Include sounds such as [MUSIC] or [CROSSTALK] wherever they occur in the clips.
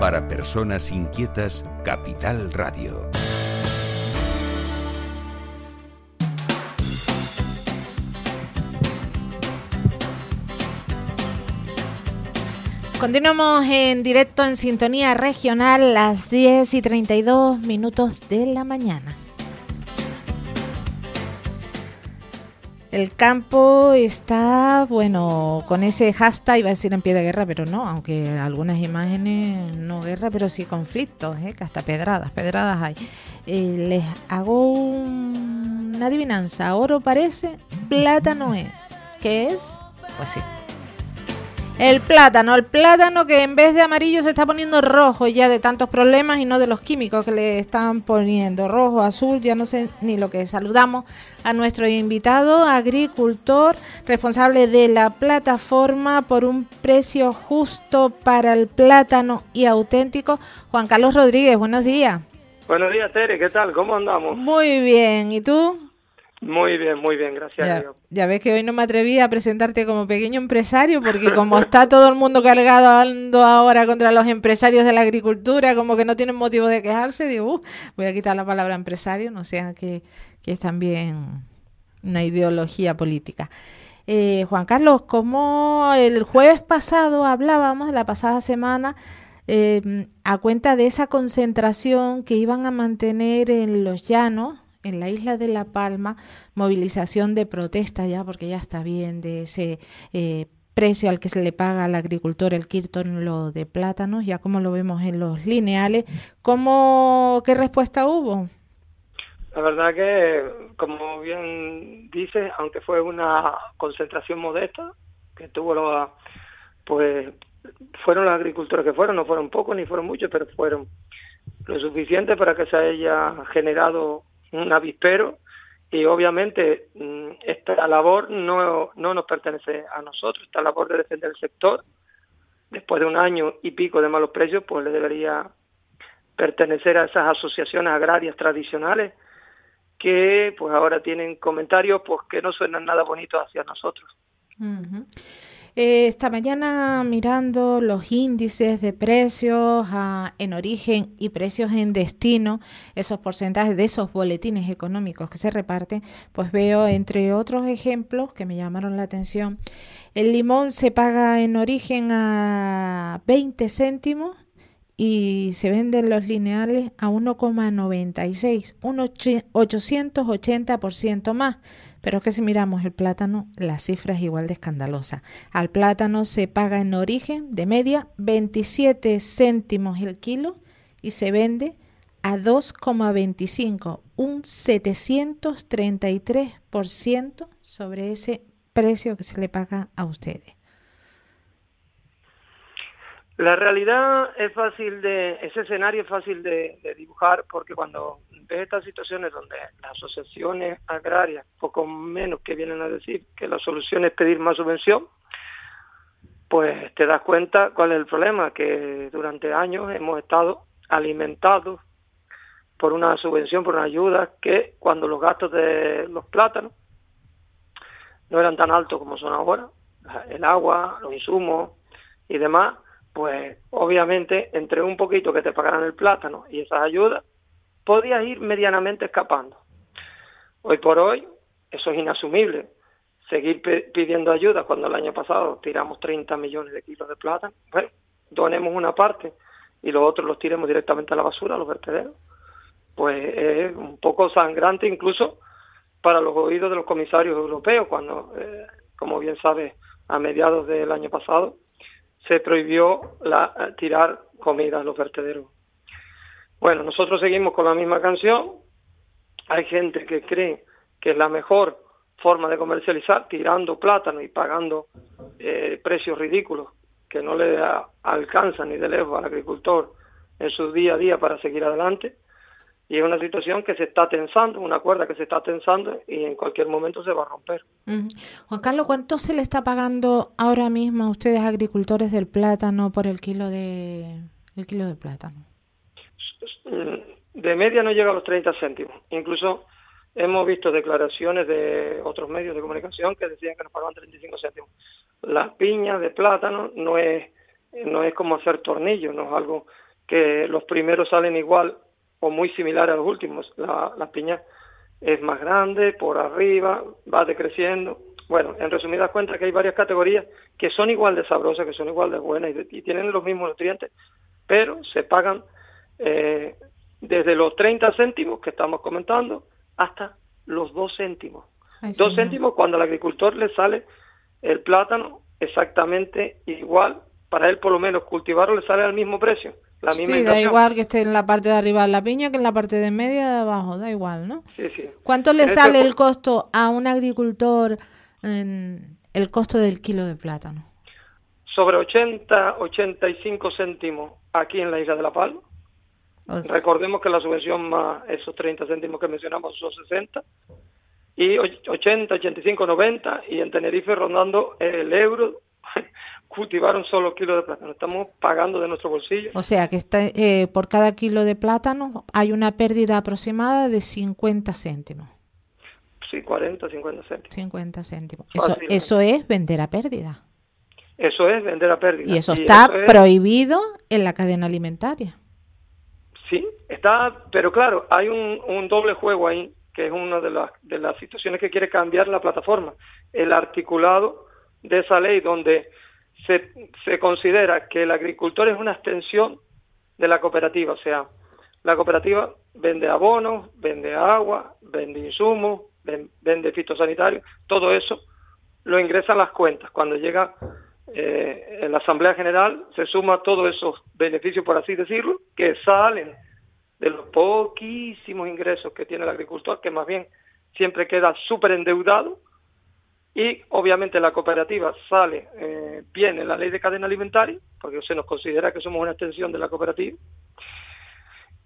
Para personas inquietas, Capital Radio. Continuamos en directo en sintonía regional las 10 y 32 minutos de la mañana. El campo está, bueno, con ese hashtag, iba a decir en pie de guerra, pero no, aunque algunas imágenes no guerra, pero sí conflictos, ¿eh? que hasta pedradas, pedradas hay. Eh, les hago una adivinanza, oro parece, plata no es. ¿Qué es? Pues sí, el plátano, el plátano que en vez de amarillo se está poniendo rojo ya de tantos problemas y no de los químicos que le están poniendo. Rojo, azul, ya no sé ni lo que es. Saludamos a nuestro invitado, agricultor, responsable de la plataforma por un precio justo para el plátano y auténtico, Juan Carlos Rodríguez. Buenos días. Buenos días, Tere, ¿qué tal? ¿Cómo andamos? Muy bien, ¿y tú? Muy bien, muy bien, gracias ya, a Dios. Ya ves que hoy no me atreví a presentarte como pequeño empresario, porque como está todo el mundo cargado ahora contra los empresarios de la agricultura, como que no tienen motivo de quejarse, digo, uh, voy a quitar la palabra empresario, no sea que, que es también una ideología política. Eh, Juan Carlos, como el jueves pasado hablábamos, la pasada semana, eh, a cuenta de esa concentración que iban a mantener en los llanos, en la isla de La Palma movilización de protesta ya, porque ya está bien de ese eh, precio al que se le paga al agricultor el lo de plátanos, ya como lo vemos en los lineales. ¿Cómo, ¿Qué respuesta hubo? La verdad que, como bien dice, aunque fue una concentración modesta, que tuvo los, pues fueron los agricultores que fueron, no fueron pocos ni fueron muchos, pero fueron lo suficiente para que se haya generado un avispero y obviamente mm, esta labor no, no nos pertenece a nosotros, esta labor de defender el sector, después de un año y pico de malos precios, pues le debería pertenecer a esas asociaciones agrarias tradicionales que pues ahora tienen comentarios pues que no suenan nada bonitos hacia nosotros. Eh, esta mañana mirando los índices de precios ah, en origen y precios en destino, esos porcentajes de esos boletines económicos que se reparten, pues veo entre otros ejemplos que me llamaron la atención, el limón se paga en origen a 20 céntimos y se venden los lineales a 1,96, un 880% más. Pero es que si miramos el plátano, la cifra es igual de escandalosa. Al plátano se paga en origen de media 27 céntimos el kilo y se vende a 2,25, un 733% sobre ese precio que se le paga a ustedes. La realidad es fácil de, ese escenario es fácil de, de dibujar porque cuando ves estas situaciones donde las asociaciones agrarias, poco menos que vienen a decir que la solución es pedir más subvención, pues te das cuenta cuál es el problema, que durante años hemos estado alimentados por una subvención, por una ayuda, que cuando los gastos de los plátanos no eran tan altos como son ahora, el agua, los insumos y demás, pues obviamente entre un poquito que te pagaran el plátano y esas ayudas, podías ir medianamente escapando. Hoy por hoy eso es inasumible. Seguir pidiendo ayuda cuando el año pasado tiramos 30 millones de kilos de plátano, bueno, donemos una parte y los otros los tiremos directamente a la basura, a los vertederos, pues es un poco sangrante incluso para los oídos de los comisarios europeos, cuando, eh, como bien sabes, a mediados del año pasado se prohibió la, tirar comida a los vertederos bueno, nosotros seguimos con la misma canción. Hay gente que cree que es la mejor forma de comercializar tirando plátano y pagando eh, precios ridículos que no le alcanza ni de lejos al agricultor en su día a día para seguir adelante. Y es una situación que se está tensando, una cuerda que se está tensando y en cualquier momento se va a romper. Juan Carlos, ¿cuánto se le está pagando ahora mismo a ustedes agricultores del plátano por el kilo de, el kilo de plátano? De media no llega a los 30 céntimos. Incluso hemos visto declaraciones de otros medios de comunicación que decían que nos pagaban 35 céntimos. Las piñas de plátano no es, no es como hacer tornillos, no es algo que los primeros salen igual o muy similar a los últimos. La, la piña es más grande, por arriba, va decreciendo. Bueno, en resumidas cuentas que hay varias categorías que son igual de sabrosas, que son igual de buenas y, tienen los mismos nutrientes, pero se pagan eh, desde los 30 céntimos que estamos comentando hasta los 2 céntimos. 2 céntimos cuando al agricultor le sale el plátano exactamente igual, para él por lo menos cultivarlo le sale al mismo precio. La misma sí, da igual que esté en la parte de arriba de la piña que en la parte de media de abajo, da igual, ¿no? Sí, sí. ¿Cuánto le este sale el costo a un agricultor en el costo del kilo de plátano? Sobre 80, 85 céntimos aquí en la isla de La Palma Recordemos que la subvención más esos 30 céntimos que mencionamos son 60 y 80, 85, 90 y en Tenerife rondando el euro cultivar un solo kilo de plátano. Estamos pagando de nuestro bolsillo. O sea que está, eh, por cada kilo de plátano hay una pérdida aproximada de 50 céntimos. Sí, 40, 50 céntimos. 50 céntimos. Eso, eso es vender a pérdida. Eso es vender a pérdida. Y eso está prohibido en la cadena alimentaria. Sí, está, pero claro, hay un, doble juego ahí, que es una de las, de las situaciones que quiere cambiar la plataforma. El articulado de esa ley donde se, considera que el agricultor es una extensión de la cooperativa, o sea, la cooperativa vende abonos, vende agua, vende insumos, vende fitosanitarios, todo eso lo ingresa a las cuentas. Cuando llega eh, la Asamblea General se suma todos esos beneficios, por así decirlo, que salen de los poquísimos ingresos que tiene el agricultor, que más bien siempre queda súper endeudado, y obviamente la cooperativa sale eh, bien en la ley de cadena alimentaria, porque se nos considera que somos una extensión de la cooperativa,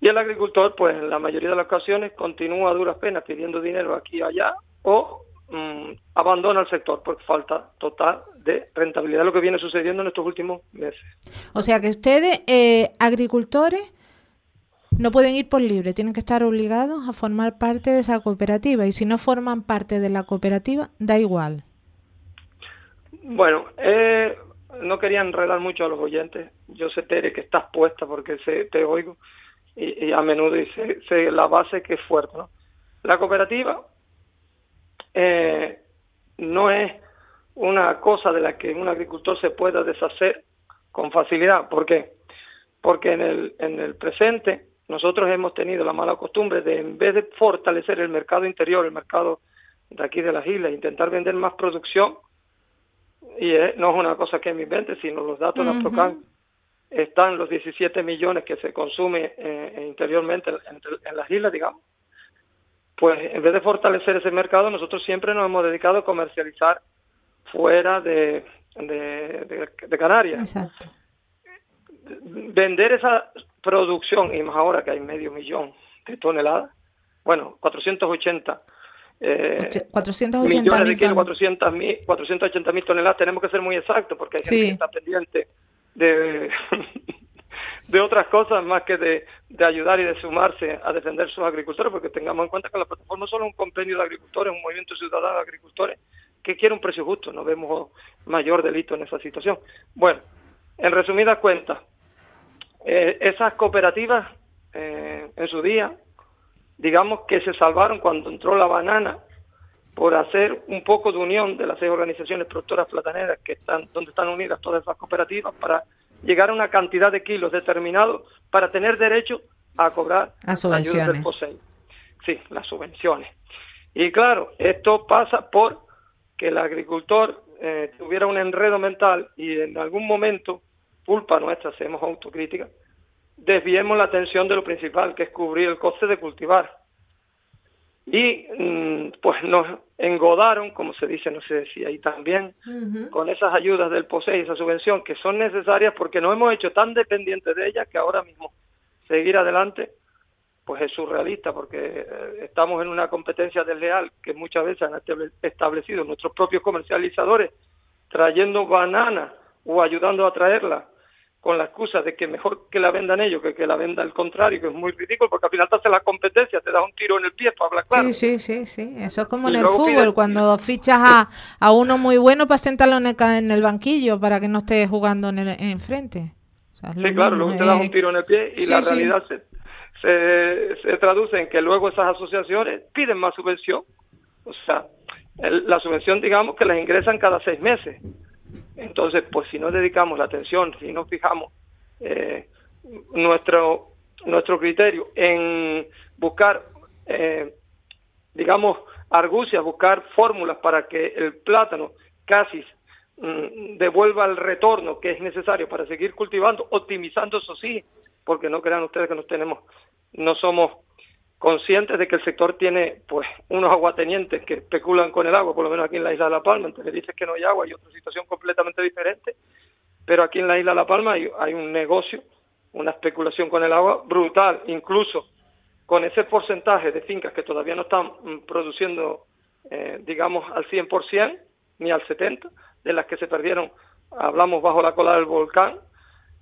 y el agricultor, pues en la mayoría de las ocasiones, continúa a duras penas pidiendo dinero aquí y allá, o Mm, abandona el sector por falta total de rentabilidad, lo que viene sucediendo en estos últimos meses. O sea que ustedes, eh, agricultores, no pueden ir por libre, tienen que estar obligados a formar parte de esa cooperativa y si no forman parte de la cooperativa, da igual. Bueno, eh, no quería enredar mucho a los oyentes. Yo sé, Tere, que estás puesta porque sé, te oigo y, a menudo y sé, la base que es fuerte. ¿no? La cooperativa eh, no es una cosa de la que un agricultor se pueda deshacer con facilidad. ¿Por qué? Porque en el, en el presente nosotros hemos tenido la mala costumbre de, en vez de fortalecer el mercado interior, el mercado de aquí de las islas, intentar vender más producción, y no es una cosa que me invente, sino los datos de Asprocan están los 17 millones que se consume eh, interiormente en, las islas, digamos, pues en vez de fortalecer ese mercado, nosotros siempre nos hemos dedicado a comercializar fuera de, de, Canarias. Exacto. Vender esa producción, y más ahora que hay medio millón de toneladas, bueno, 480 eh, 480 millones de kilos, 400 mil, 480 mil toneladas, tenemos que ser muy exactos porque hay gente que está pendiente de, [LAUGHS] de otras cosas más que de, ayudar y de sumarse a defender sus agricultores, porque tengamos en cuenta que la plataforma solo es un compendio de agricultores, un movimiento ciudadano de agricultores que quiere un precio justo, no vemos mayor delito en esa situación. Bueno, en resumidas cuentas, eh, esas cooperativas eh, en su día, digamos que se salvaron cuando entró la banana por hacer un poco de unión de las seis organizaciones productoras plataneras que están donde están unidas todas esas cooperativas para llegar a una cantidad de kilos determinado para tener derecho a cobrar a del POSEI. Sí, las subvenciones. Y claro, esto pasa por que el agricultor eh, tuviera un enredo mental y en algún momento, culpa nuestra, hacemos autocrítica, desviemos la atención de lo principal, que es cubrir el coste de cultivar. y mm, pues nos engodaron, como se dice, no sé si ahí también, con esas ayudas del POSEI, esa subvención, que son necesarias porque nos hemos hecho tan dependientes de ellas que ahora mismo seguir adelante pues es surrealista porque eh, estamos en una competencia desleal que muchas veces han establecido nuestros propios comercializadores trayendo bananas o ayudando a traerla con la excusa de que mejor que la vendan ellos que que la venda el contrario, que es muy ridículo, porque al final te hace la competencia, te da un tiro en el pie para hablar claro. Sí, sí, sí, sí. Eso es como en el fútbol, cuando fichas a, a, uno muy bueno para sentarlo en el, en el, banquillo para que no esté jugando en, el, enfrente. sí, claro, luego te da un tiro en el pie y la realidad se, se, se, traduce en que luego esas asociaciones piden más subvención. O sea, la subvención, digamos, que las ingresan cada seis meses. Entonces, pues si no dedicamos la atención, si no fijamos eh, nuestro, nuestro criterio en buscar, eh, digamos, argucias, buscar fórmulas para que el plátano casi mm, devuelva el retorno que es necesario para seguir cultivando, optimizando eso sí, porque no crean ustedes que nos tenemos, no somos conscientes de que el sector tiene pues unos aguatenientes que especulan con el agua, por lo menos aquí en la isla de La Palma, entonces dices que no hay agua y otra situación completamente diferente, pero aquí en la isla de La Palma hay, un negocio, una especulación con el agua brutal, incluso con ese porcentaje de fincas que todavía no están mm, produciendo, eh, digamos, al 100% ni al 70%, de las que se perdieron, hablamos bajo la cola del volcán,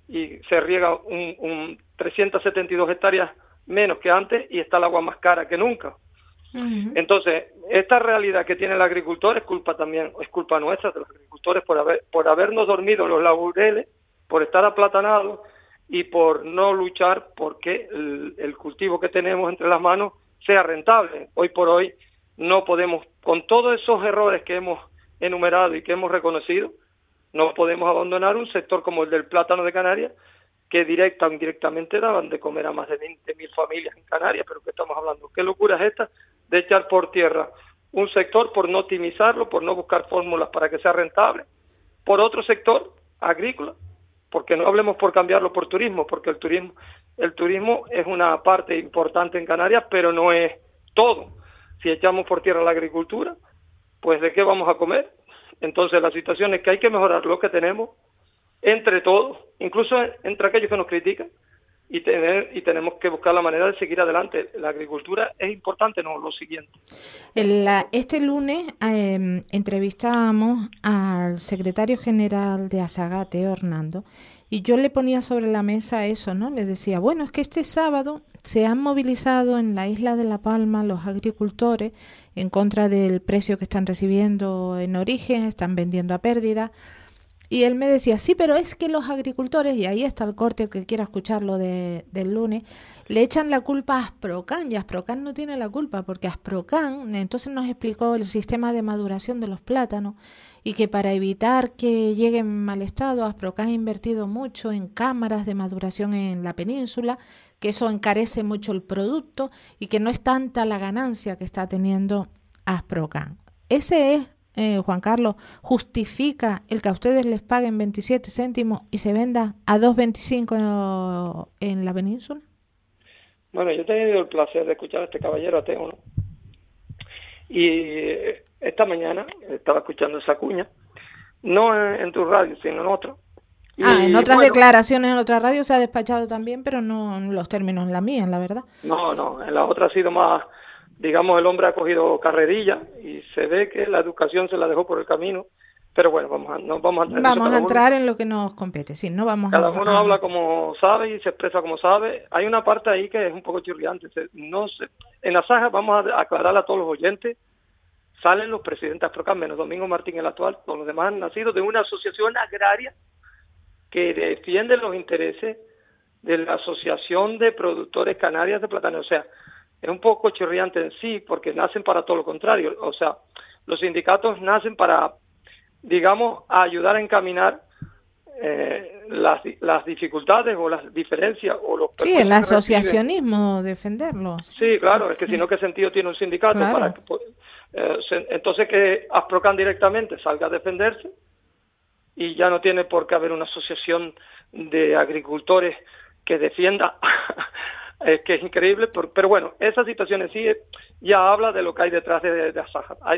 y se riega un, un 372 hectáreas menos que antes y está el agua más cara que nunca. Entonces, esta realidad que tiene el agricultor es culpa también, es culpa nuestra de los agricultores por haber, por habernos dormido los laureles, por estar aplatanados y por no luchar porque el, el cultivo que tenemos entre las manos sea rentable. Hoy por hoy no podemos, con todos esos errores que hemos enumerado y que hemos reconocido, no podemos abandonar un sector como el del plátano de Canarias, que directa o indirectamente daban de comer a más de 20.000 familias en Canarias, pero que estamos hablando, ¿qué locura es esta de echar por tierra un sector por no optimizarlo, por no buscar fórmulas para que sea rentable, por otro sector agrícola, porque no hablemos por cambiarlo por turismo, porque el turismo el turismo es una parte importante en Canarias, pero no es todo. Si echamos por tierra la agricultura, pues ¿de qué vamos a comer? Entonces la situación es que hay que mejorar lo que tenemos, entre todos, incluso entre aquellos que nos critican, y, tener, y tenemos que buscar la manera de seguir adelante. La agricultura es importante, no lo siguiente. este lunes eh, entrevistamos al secretario general de Asagate, Hernando, y yo le ponía sobre la mesa eso, ¿no? Le decía, bueno, es que este sábado se han movilizado en la isla de La Palma los agricultores en contra del precio que están recibiendo en origen, están vendiendo a pérdida. Y él me decía, sí, pero es que los agricultores, y ahí está el corte, el que quiera escucharlo de, del lunes, le echan la culpa a Asprocan, y Asprocan no tiene la culpa, porque Asprocan entonces nos explicó el sistema de maduración de los plátanos, y que para evitar que llegue en mal estado, Asprocan ha invertido mucho en cámaras de maduración en la península, que eso encarece mucho el producto, y que no es tanta la ganancia que está teniendo Asprocan. Ese es eh, Juan Carlos, justifica el que a ustedes les paguen 27 céntimos y se venda a 2.25 en la península? Bueno, yo he tenido el placer de escuchar a este caballero ateo, ¿no? Y eh, esta mañana estaba escuchando esa cuña, no en, tu radio, sino en otra. ah, en otras declaraciones en otra radio se ha despachado también, pero no en los términos en la mía, la verdad. No, no, en la otra ha sido más digamos, el hombre ha cogido carrerilla y se ve que la educación se la dejó por el camino. Pero bueno, vamos a, no vamos a entrar, vamos a entrar en lo que nos compete, sí, no vamos cada uno habla como sabe y se expresa como sabe. Hay una parte ahí que es un poco chirriante. No sé, en la saga vamos a aclarar a todos los oyentes, salen los presidentes Procam, menos Domingo Martín el actual, todos los demás han nacido de una asociación agraria que defiende los intereses de la Asociación de Productores Canarias de Plátano. O sea, es un poco chirriante en sí, porque nacen para todo lo contrario. O sea, los sindicatos nacen para, digamos, ayudar a encaminar eh, las, las, dificultades o las diferencias o los sí el asociacionismo defenderlos. Sí claro es que si no qué sentido tiene un sindicato para que, eh, entonces que Asprocan directamente salga a defenderse y ya no tiene por qué haber una asociación de agricultores que defienda [LAUGHS] es que es increíble, pero, bueno, esa situación en sí ya habla de lo que hay detrás de, de,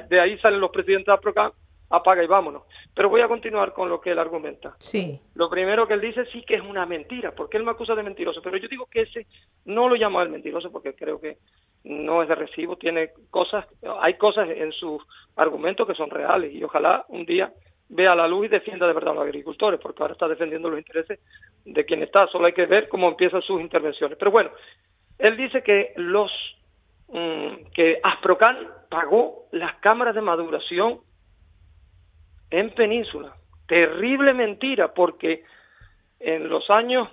De ahí salen los presidentes de APROCAM, apaga y vámonos. Pero voy a continuar con lo que él argumenta. Sí. Lo primero que él dice sí que es una mentira, porque él me acusa de mentiroso, pero yo digo que ese no lo llamo el mentiroso porque creo que no es de recibo, tiene cosas, hay cosas en sus argumentos que son reales y ojalá un día vea la luz y defienda de verdad a los agricultores, porque ahora está defendiendo los intereses de quien está, solo hay que ver cómo empiezan sus intervenciones. Pero bueno, él dice que los mm, que Asprocan pagó las cámaras de maduración en Península. Terrible mentira, porque en los años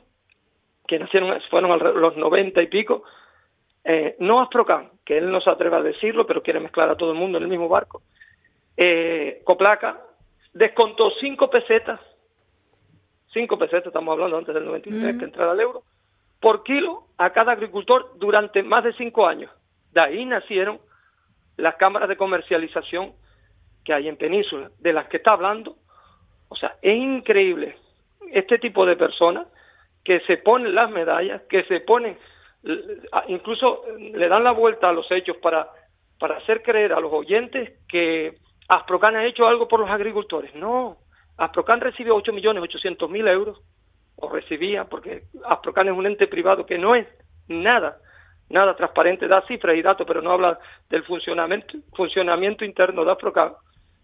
que nacieron, fueron los noventa y pico, eh, no Asprocan, que él no se atreve a decirlo, pero quiere mezclar a todo el mundo en el mismo barco, eh, Coplaca descontó cinco pesetas, cinco pesetas, estamos hablando antes del 93 que entrara el euro, por kilo a cada agricultor durante más de cinco años. De ahí nacieron las cámaras de comercialización que hay en Península, de las que está hablando. O sea, es increíble este tipo de personas que se ponen las medallas, que se ponen, incluso le dan la vuelta a los hechos para, para hacer creer a los oyentes que Asprocan ha hecho algo por los agricultores. No, Asprocan recibió 8.800.000 euros, o recibía, porque Asprocan es un ente privado que no es nada nada transparente, da cifras y datos, pero no habla del funcionamiento, interno de Asprocan.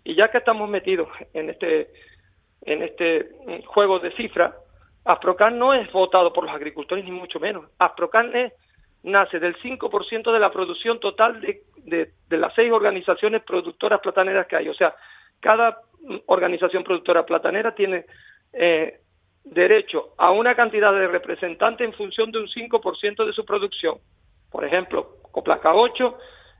Y ya que estamos metidos en este, en este juego de cifras, Asprocan no es votado por los agricultores, ni mucho menos. Asprocan nace del 5% de la producción total de, de, las seis organizaciones productoras plataneras que hay. O sea, cada organización productora platanera tiene eh, derecho a una cantidad de representantes en función de un 5% de su producción. Por ejemplo, Coplaca 8,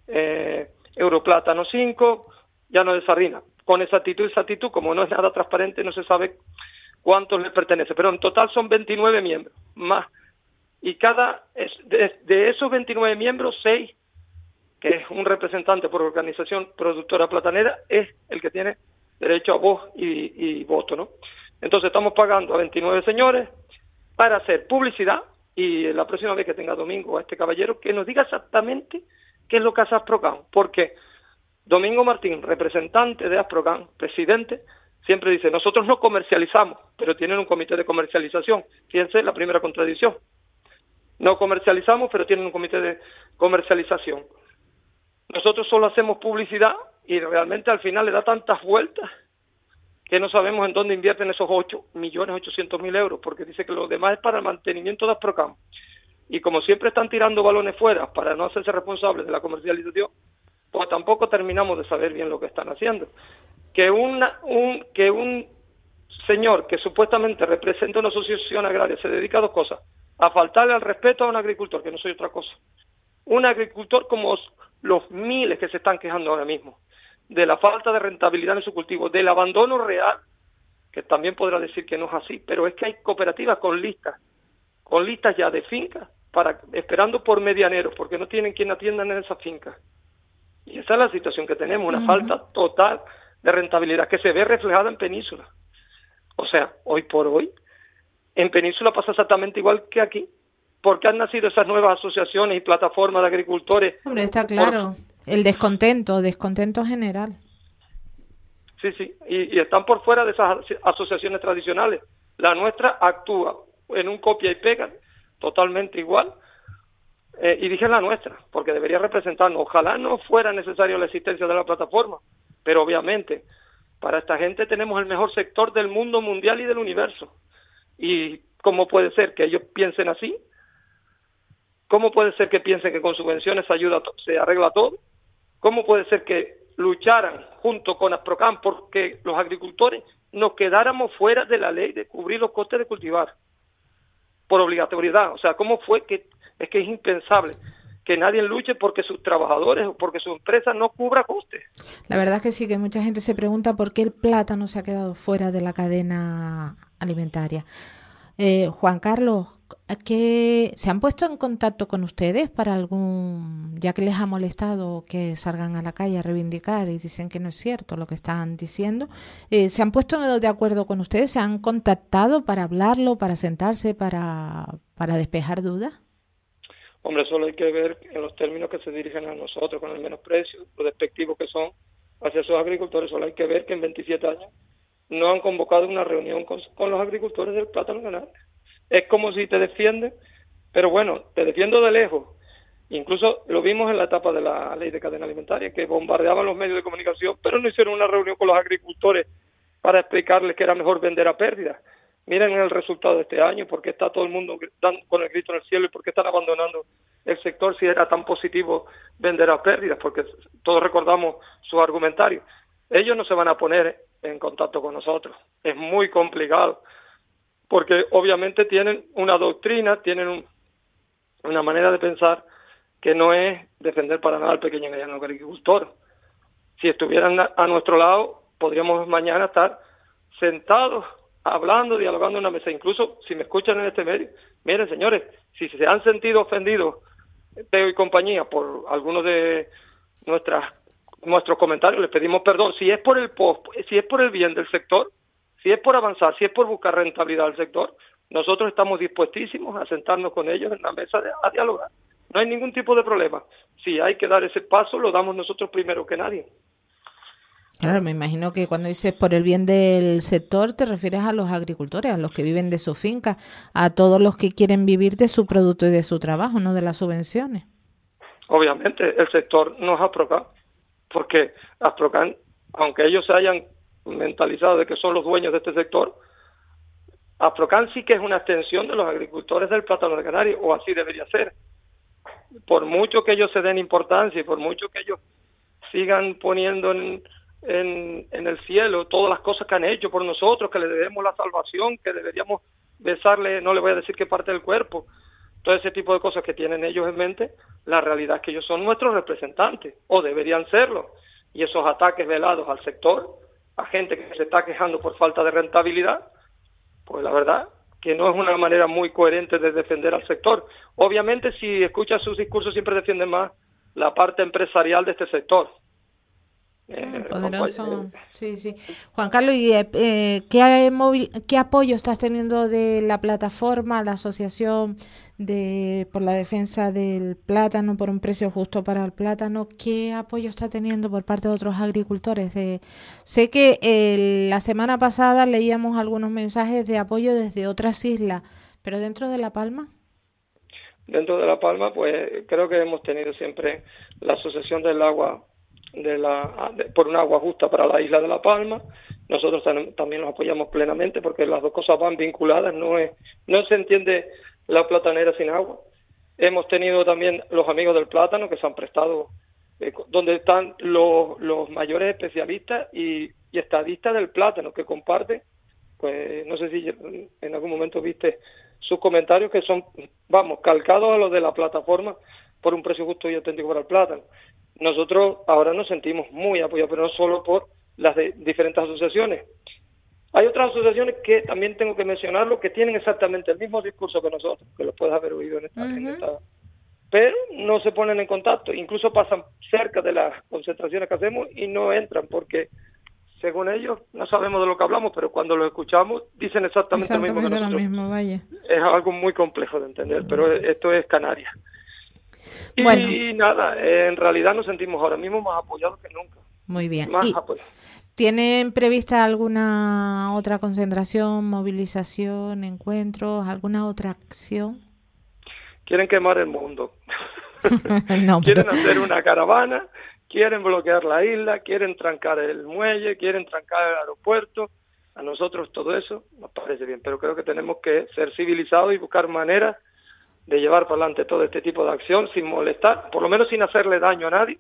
eh, Europlátano 5, Llano de Sardina. Con exactitud y exactitud, como no es nada transparente, no se sabe cuántos les pertenece, pero en total son 29 miembros, más. Y cada, de, de esos 29 miembros, 6, que es un representante por organización productora platanera, es el que tiene derecho a voz y, voto, ¿no? Entonces estamos pagando a 29 señores para hacer publicidad y la próxima vez que tenga Domingo a este caballero que nos diga exactamente qué es lo que hace Asprocan, porque Domingo Martín, representante de Asprocan, presidente, siempre dice, nosotros no comercializamos, pero tienen un comité de comercialización. Fíjense la primera contradicción. No comercializamos, pero tienen un comité de comercialización. Nosotros solo hacemos publicidad y realmente al final le da tantas vueltas que no sabemos en dónde invierten esos 8 millones 800 mil euros, porque dice que lo demás es para el mantenimiento de Asprocam. Y como siempre están tirando balones fuera para no hacerse responsables de la comercialización, pues tampoco terminamos de saber bien lo que están haciendo. Que, una, un, que un señor que supuestamente representa una asociación agraria se dedica a dos cosas, a faltarle al respeto a un agricultor, que no soy otra cosa. Un agricultor como los miles que se están quejando ahora mismo de la falta de rentabilidad en su cultivo, del abandono real, que también podrá decir que no es así, pero es que hay cooperativas con listas, con listas ya de fincas, para, esperando por medianeros, porque no tienen quien atiendan en esas fincas. Y esa es la situación que tenemos, una falta total de rentabilidad que se ve reflejada en Península. O sea, hoy por hoy, en Península pasa exactamente igual que aquí, porque han nacido esas nuevas asociaciones y plataformas de agricultores. Hombre, está claro. El descontento, descontento general. Sí, sí, y, están por fuera de esas asociaciones tradicionales. La nuestra actúa en un copia y pega totalmente igual. Eh, y dije la nuestra, porque debería representarnos. Ojalá no fuera necesario la existencia de la plataforma, pero obviamente para esta gente tenemos el mejor sector del mundo mundial y del universo. ¿Y cómo puede ser que ellos piensen así? ¿Cómo puede ser que piensen que con subvenciones se, ayuda, se arregla todo? ¿Cómo puede ser que lucharan junto con Asprocam porque los agricultores nos quedáramos fuera de la ley de cubrir los costes de cultivar por obligatoriedad? O sea, ¿cómo fue que es que es impensable que nadie luche porque sus trabajadores o porque su empresa no cubra costes? La verdad es que sí, que mucha gente se pregunta por qué el plátano se ha quedado fuera de la cadena alimentaria. Eh, Juan Carlos, que se han puesto en contacto con ustedes para algún, ya que les ha molestado que salgan a la calle a reivindicar y dicen que no es cierto lo que están diciendo, eh, ¿se han puesto de acuerdo con ustedes? ¿Se han contactado para hablarlo, para sentarse, para, para despejar dudas? Hombre, solo hay que ver en los términos que se dirigen a nosotros, con el menosprecio, lo despectivos que son hacia esos agricultores. Solo hay que ver que en 27 años no han convocado una reunión con, los agricultores del plátano canal. Es como si te defienden, pero bueno, te defiendo de lejos. Incluso lo vimos en la etapa de la ley de cadena alimentaria, que bombardeaban los medios de comunicación, pero no hicieron una reunión con los agricultores para explicarles que era mejor vender a pérdida. Miren el resultado de este año, porque está todo el mundo con el grito en el cielo y por qué están abandonando el sector si era tan positivo vender a pérdidas, porque todos recordamos su argumentario. Ellos no se van a poner en contacto con nosotros. Es muy complicado, porque obviamente tienen una doctrina, tienen una manera de pensar que no es defender para nada al pequeño y mediano agricultor. Si estuvieran a nuestro lado, podríamos mañana estar sentados hablando, dialogando en una mesa. Incluso si me escuchan en este medio, miren señores, si se han sentido ofendidos Teo y compañía por algunos de nuestras nuestros comentarios, les pedimos perdón. Si es por el post, si es por el bien del sector, si es por avanzar, si es por buscar rentabilidad del sector, nosotros estamos dispuestísimos a sentarnos con ellos en la mesa a dialogar. No hay ningún tipo de problema. Si hay que dar ese paso, lo damos nosotros primero que nadie. Claro, me imagino que cuando dices por el bien del sector te refieres a los agricultores, a los que viven de su finca, a todos los que quieren vivir de su producto y de su trabajo, no de las subvenciones. Obviamente, el sector no es Asprocan, porque Asprocan, aunque ellos se hayan mentalizado de que son los dueños de este sector, Asprocan sí que es una extensión de los agricultores del plátano de Canarias, o así debería ser. Por mucho que ellos se den importancia y por mucho que ellos sigan poniendo en, en, el cielo todas las cosas que han hecho por nosotros, que le debemos la salvación, que deberíamos besarle, no le voy a decir qué parte del cuerpo, todo ese tipo de cosas que tienen ellos en mente, la realidad es que ellos son nuestros representantes, o deberían serlo. Y esos ataques velados al sector, a gente que se está quejando por falta de rentabilidad, pues la verdad que no es una manera muy coherente de defender al sector. Obviamente, si escuchas sus discursos, siempre defienden más la parte empresarial de este sector. Eh, poderoso, sí, sí. Juan Carlos, ¿y eh, eh, ¿qué, qué apoyo estás teniendo de la plataforma, la asociación de por la defensa del plátano, por un precio justo para el plátano? ¿Qué apoyo está teniendo por parte de otros agricultores? sé que la semana pasada leíamos algunos mensajes de apoyo desde otras islas, pero dentro de La Palma. Dentro de La Palma, pues creo que hemos tenido siempre la Asociación del Agua de la, por un agua justa para la isla de La Palma. Nosotros también los apoyamos plenamente porque las dos cosas van vinculadas, no, es, no se entiende la platanera sin agua. Hemos tenido también los amigos del plátano que se han prestado, eh, donde están los, los mayores especialistas y, y, estadistas del plátano que comparten, pues no sé si en algún momento viste sus comentarios que son, vamos, calcados a los de la plataforma por un precio justo y auténtico para el plátano nosotros ahora nos sentimos muy apoyados, pero no solo por las diferentes asociaciones. Hay otras asociaciones que también tengo que mencionarlo, que tienen exactamente el mismo discurso que nosotros, que lo puedes haber oído en esta, pero no se ponen en contacto, incluso pasan cerca de las concentraciones que hacemos y no entran porque según ellos no sabemos de lo que hablamos, pero cuando lo escuchamos dicen exactamente, lo mismo que nosotros. Es algo muy complejo de entender, pero esto es Canarias. Y nada, en realidad nos sentimos ahora mismo más apoyados que nunca. Muy bien. ¿Tienen prevista alguna otra concentración, movilización, encuentros, alguna otra acción? Quieren quemar el mundo. [LAUGHS] [LAUGHS] quieren hacer una caravana, quieren bloquear la isla, quieren trancar el muelle, quieren trancar el aeropuerto. A nosotros todo eso nos parece bien, pero creo que tenemos que ser civilizados y buscar maneras de llevar por delante todo este tipo de acción sin molestar, por lo menos sin hacerle daño a nadie,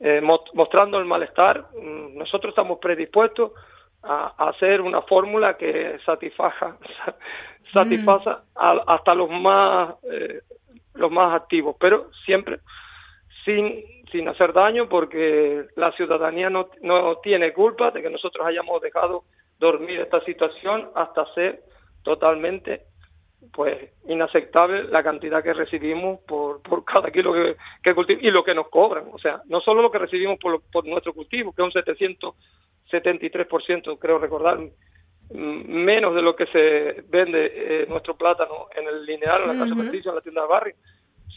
eh, mostrando el malestar. Mm, nosotros estamos predispuestos a, hacer una fórmula que satisfaja, [LAUGHS] satisfaza hasta los más eh, los más activos, pero siempre sin sin hacer daño porque la ciudadanía no, no tiene culpa de que nosotros hayamos dejado dormir esta situación hasta ser totalmente pues inaceptable la cantidad que recibimos por, por cada kilo que, que cultivamos y lo que nos cobran. O sea, no solo lo que recibimos por, por nuestro cultivo, que es un 773%, creo recordar, menos de lo que se vende eh, nuestro plátano en el lineal, en la casa de en la tienda de barrio,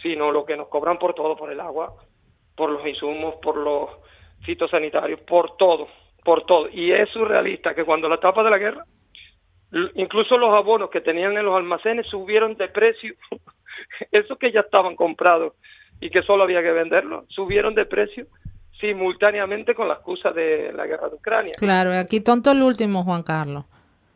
sino lo que nos cobran por todo, por el agua, por los insumos, por los fitosanitarios, por todo, por todo. Y es surrealista que cuando la etapa de la guerra, incluso los abonos que tenían en los almacenes subieron de precio, [LAUGHS] esos que ya estaban comprados y que solo había que venderlos, subieron de precio simultáneamente con la excusa de la guerra de Ucrania. Claro, aquí tonto el último, Juan Carlos.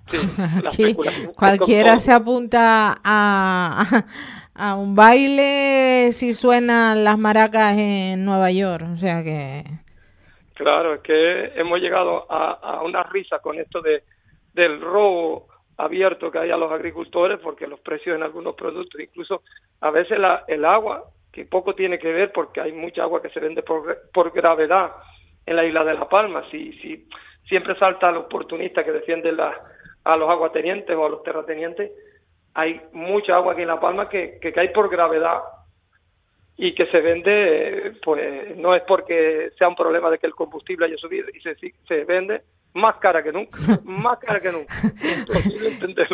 [LAUGHS] aquí cualquiera se apunta a, [LAUGHS] a, un baile si suenan las maracas en Nueva York, o sea que... Claro, es que hemos llegado a, a una risa con esto de, del robo abierto que hay a los agricultores porque los precios en algunos productos, incluso a veces la, el agua que poco tiene que ver porque hay mucha agua que se vende por, gravedad en la isla de La Palma. Si, si siempre salta al oportunista que defiende a los aguatenientes o a los terratenientes, hay mucha agua aquí en La Palma que, cae por gravedad y que se vende, pues no es porque sea un problema de que el combustible haya subido y se vende más cara que nunca, más cara que nunca.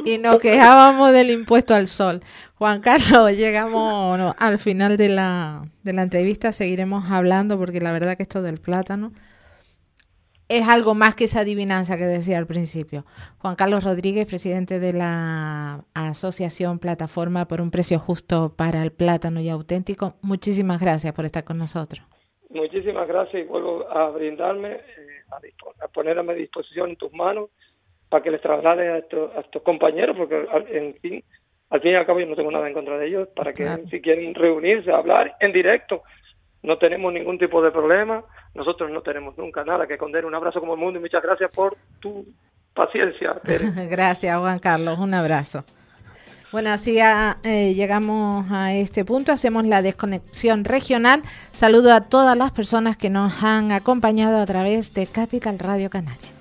y nos quejábamos del impuesto al sol. Juan Carlos, llegamos al final de la, de la entrevista, seguiremos hablando porque la verdad que esto del plátano es algo más que esa adivinanza que decía al principio. Juan Carlos Rodríguez, presidente de la Asociación Plataforma por un Precio Justo para el Plátano y Auténtico, muchísimas gracias por estar con nosotros. Muchísimas gracias y vuelvo a brindarme. Eh, a, poner a mi disposición en tus manos para que les traslade a estos, compañeros, porque en fin, al fin y al cabo yo no tengo nada en contra de ellos, para que si quieren reunirse, hablar en directo, no tenemos ningún tipo de problema, nosotros no tenemos nunca nada que esconder. Un abrazo como el mundo y muchas gracias por tu paciencia. [LAUGHS] gracias, Juan Carlos, un abrazo. Bueno, así eh, llegamos a este punto, hacemos la desconexión regional. Saludo a todas las personas que nos han acompañado a través de Capital Radio Canaria.